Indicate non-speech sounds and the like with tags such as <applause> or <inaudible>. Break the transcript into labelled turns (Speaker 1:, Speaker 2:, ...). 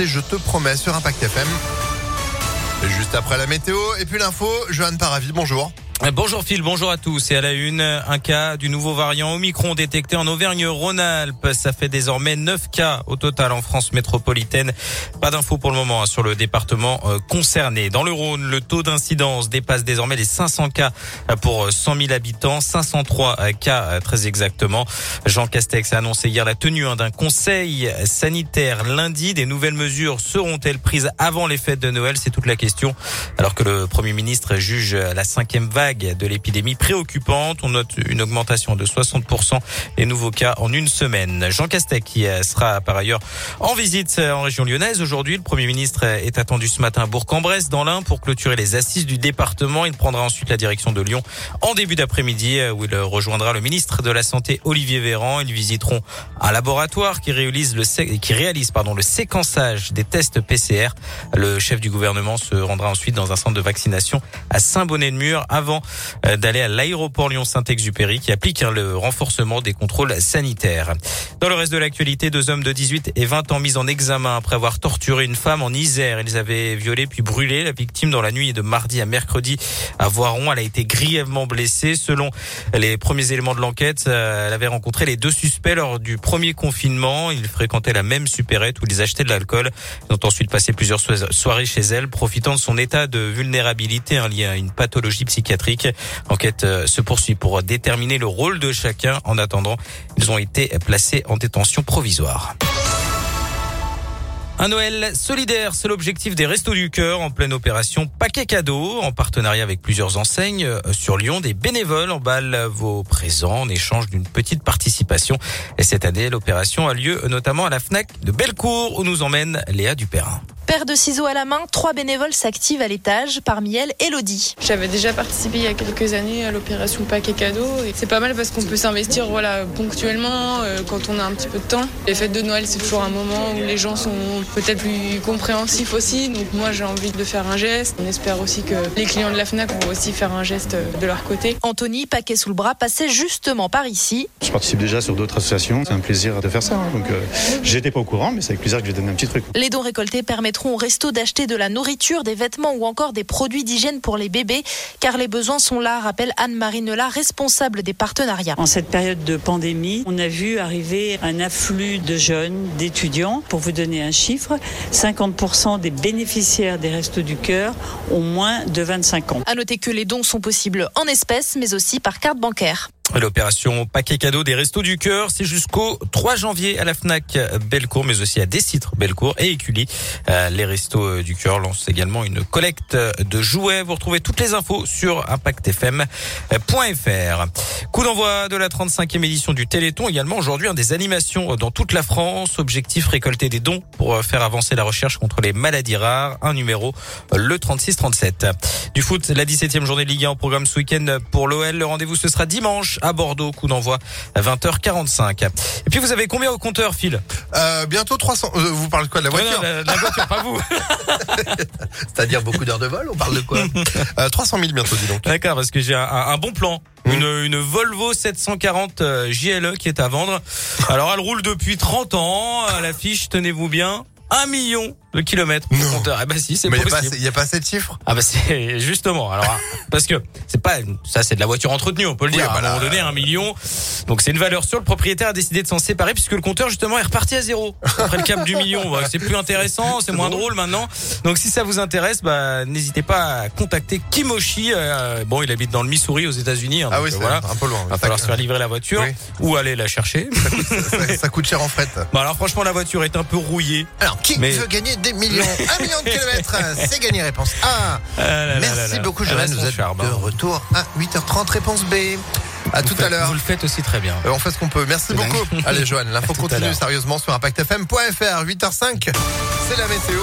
Speaker 1: Et je te promets sur Impact FM. Juste après la météo et puis l'info, Johan Paravi, bonjour.
Speaker 2: Bonjour Phil, bonjour à tous. Et à la une, un cas du nouveau variant Omicron détecté en Auvergne-Rhône-Alpes. Ça fait désormais 9 cas au total en France métropolitaine. Pas d'infos pour le moment hein, sur le département euh, concerné. Dans le Rhône, le taux d'incidence dépasse désormais les 500 cas pour 100 000 habitants, 503 cas euh, très exactement. Jean Castex a annoncé hier la tenue hein, d'un conseil sanitaire lundi. Des nouvelles mesures seront-elles prises avant les fêtes de Noël? C'est toute la question. Alors que le Premier ministre juge la cinquième vague de l'épidémie préoccupante. On note une augmentation de 60% des nouveaux cas en une semaine. Jean Castex qui sera par ailleurs en visite en région lyonnaise. Aujourd'hui, le Premier ministre est attendu ce matin à Bourg-en-Bresse dans l'Ain pour clôturer les assises du département. Il prendra ensuite la direction de Lyon en début d'après-midi où il rejoindra le ministre de la Santé Olivier Véran. Ils visiteront un laboratoire qui réalise le, le séquençage des tests PCR. Le chef du gouvernement se rendra ensuite dans un centre de vaccination à Saint-Bonnet-de-Mur avant euh, d'aller à l'aéroport Lyon-Saint-Exupéry qui applique hein, le renforcement des contrôles sanitaires. Dans le reste de l'actualité, deux hommes de 18 et 20 ans mis en examen après avoir torturé une femme en Isère. Ils avaient violé puis brûlé la victime dans la nuit de mardi à mercredi à Voiron. Elle a été grièvement blessée. Selon les premiers éléments de l'enquête, euh, elle avait rencontré les deux suspects lors du premier confinement. Ils fréquentaient la même supérette où ils achetaient de l'alcool. Ils ont ensuite passé plusieurs soirées chez elle, profitant de son état de vulnérabilité lié à une pathologie psychiatrique L'enquête euh, se poursuit pour déterminer le rôle de chacun. En attendant, ils ont été placés en détention provisoire. Un Noël solidaire, c'est l'objectif des Restos du Cœur en pleine opération Paquet Cadeau, en partenariat avec plusieurs enseignes euh, sur Lyon. Des bénévoles emballent vos présents en échange d'une petite participation. Et cette année, l'opération a lieu notamment à la FNAC de Bellecour où nous emmène Léa Dupérin.
Speaker 3: Paire de ciseaux à la main, trois bénévoles s'activent à l'étage, parmi elles Elodie.
Speaker 4: J'avais déjà participé il y a quelques années à l'opération paquet cadeau c'est pas mal parce qu'on peut s'investir voilà, ponctuellement euh, quand on a un petit peu de temps. Les fêtes de Noël c'est toujours un moment où les gens sont peut-être plus compréhensifs aussi donc moi j'ai envie de faire un geste. On espère aussi que les clients de la FNAC vont aussi faire un geste de leur côté.
Speaker 3: Anthony, paquet sous le bras, passait justement par ici.
Speaker 5: Je participe déjà sur d'autres associations, c'est un plaisir de faire ça. Hein. Donc euh, j'étais pas au courant mais c'est avec plaisir que je vais donner un petit truc.
Speaker 3: Les dons récoltés permettent au resto d'acheter de la nourriture, des vêtements ou encore des produits d'hygiène pour les bébés, car les besoins sont là, rappelle Anne-Marie Nela, responsable des partenariats.
Speaker 6: En cette période de pandémie, on a vu arriver un afflux de jeunes, d'étudiants. Pour vous donner un chiffre, 50% des bénéficiaires des Restos du Cœur ont moins de 25 ans.
Speaker 3: À noter que les dons sont possibles en espèces, mais aussi par carte bancaire.
Speaker 2: L'opération paquet cadeau des Restos du Cœur, c'est jusqu'au 3 janvier à la FNAC Bellecour, mais aussi à Décitre Bellecour et Écully. Euh, les Restos du Cœur lancent également une collecte de jouets. Vous retrouvez toutes les infos sur impactfm.fr. Coup d'envoi de la 35e édition du Téléthon. Également aujourd'hui des animations dans toute la France. Objectif récolter des dons pour faire avancer la recherche contre les maladies rares. Un numéro, le 36-37. Du foot, la 17e journée de Ligue 1 en programme ce week-end pour l'OL. Le rendez-vous ce sera dimanche à Bordeaux. Coup d'envoi à 20h45. Et puis vous avez combien au compteur, Phil?
Speaker 1: Euh, Bientôt 300. Euh, vous parlez de quoi de la voiture?
Speaker 2: la, voiture, pas vous. <laughs>
Speaker 1: C'est-à-dire beaucoup d'heures de vol. On parle de quoi? <laughs> Euh, 300 000 bientôt, dis donc.
Speaker 2: D'accord, parce que j'ai un, bon plan. Mmh. Une, une, Volvo 740 JLE qui est à vendre. Alors elle roule depuis 30 ans. À l'affiche, tenez-vous bien, 1 million de kilomètres
Speaker 1: non.
Speaker 2: compteur. Eh ben si, c'est
Speaker 1: possible. il n'y a, pas assez de chiffres?
Speaker 2: Ah bah c'est <laughs> justement. Alors parce que c'est pas ça, c'est de la voiture entretenue, on peut le dire. à un moment donné, un million. Donc c'est une valeur sûre. Le propriétaire a décidé de s'en séparer puisque le compteur justement est reparti à zéro après le cap du million. C'est plus intéressant, <laughs> c'est moins drôle. maintenant. Donc si ça vous intéresse, bah n'hésitez pas à contacter Kimoshi. Euh, bon, il habite dans le Missouri aux États-Unis.
Speaker 1: Hein, ah oui, c'est voilà. un peu loin.
Speaker 2: Va falloir se faire livrer la voiture ou aller la chercher. <laughs>
Speaker 1: Ça coûte, cher en fret.
Speaker 2: Bon alors franchement, la voiture est un peu rouillée.
Speaker 1: Alors qui veut gagner des millions. <laughs> Un million de kilomètres, c'est gagné. Réponse A. Ah Merci beaucoup, Joël. Vous êtes de retour à 8h30. Réponse B. À tout à l'heure.
Speaker 2: Vous le faites aussi très bien.
Speaker 1: Euh, on fait ce qu'on peut. Merci beaucoup. <laughs> Allez, Joanne, l'info continue sérieusement sur impactfm.fr. 8h05, c'est la météo.